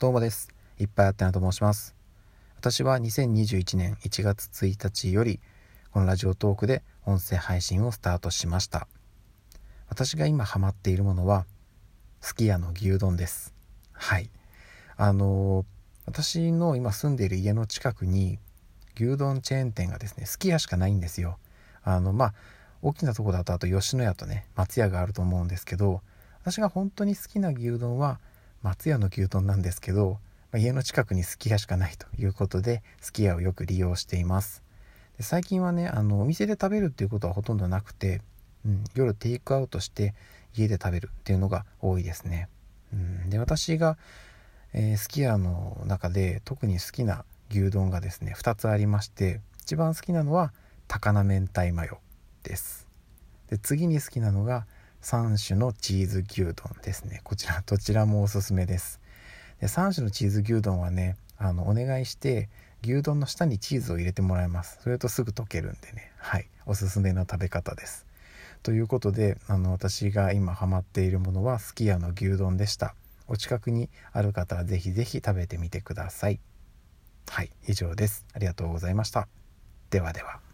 どうもです。いっぱいあってなと申します。私は2021年1月1日より、このラジオトークで音声配信をスタートしました。私が今ハマっているものは、すき家の牛丼です。はい。あのー、私の今住んでいる家の近くに、牛丼チェーン店がですね、すき家しかないんですよ。あの、まあ、大きなとこだとあと吉野家とね、松屋があると思うんですけど、私が本当に好きな牛丼は、松屋の牛丼なんですけど、まあ、家の近くにすき家しかないということで、すき家をよく利用しています。で最近はね、あの、お店で食べるっていうことはほとんどなくて、うん、夜テイクアウトして家で食べるっていうのが多いですね。うん、で、私が、え、すき家の中で特に好きな牛丼がですね、2つありまして、一番好きなのは高菜明太マヨです。で、次に好きなのが、3種のチーズ牛丼ですね。こちらどちらもおすすめです。で3種のチーズ牛丼はねあのお願いして牛丼の下にチーズを入れてもらいます。それとすぐ溶けるんでね。はい。おすすめの食べ方です。ということであの私が今ハマっているものはすき家の牛丼でした。お近くにある方はぜひぜひ食べてみてください。はい。以上です。ありがとうございました。ではでは。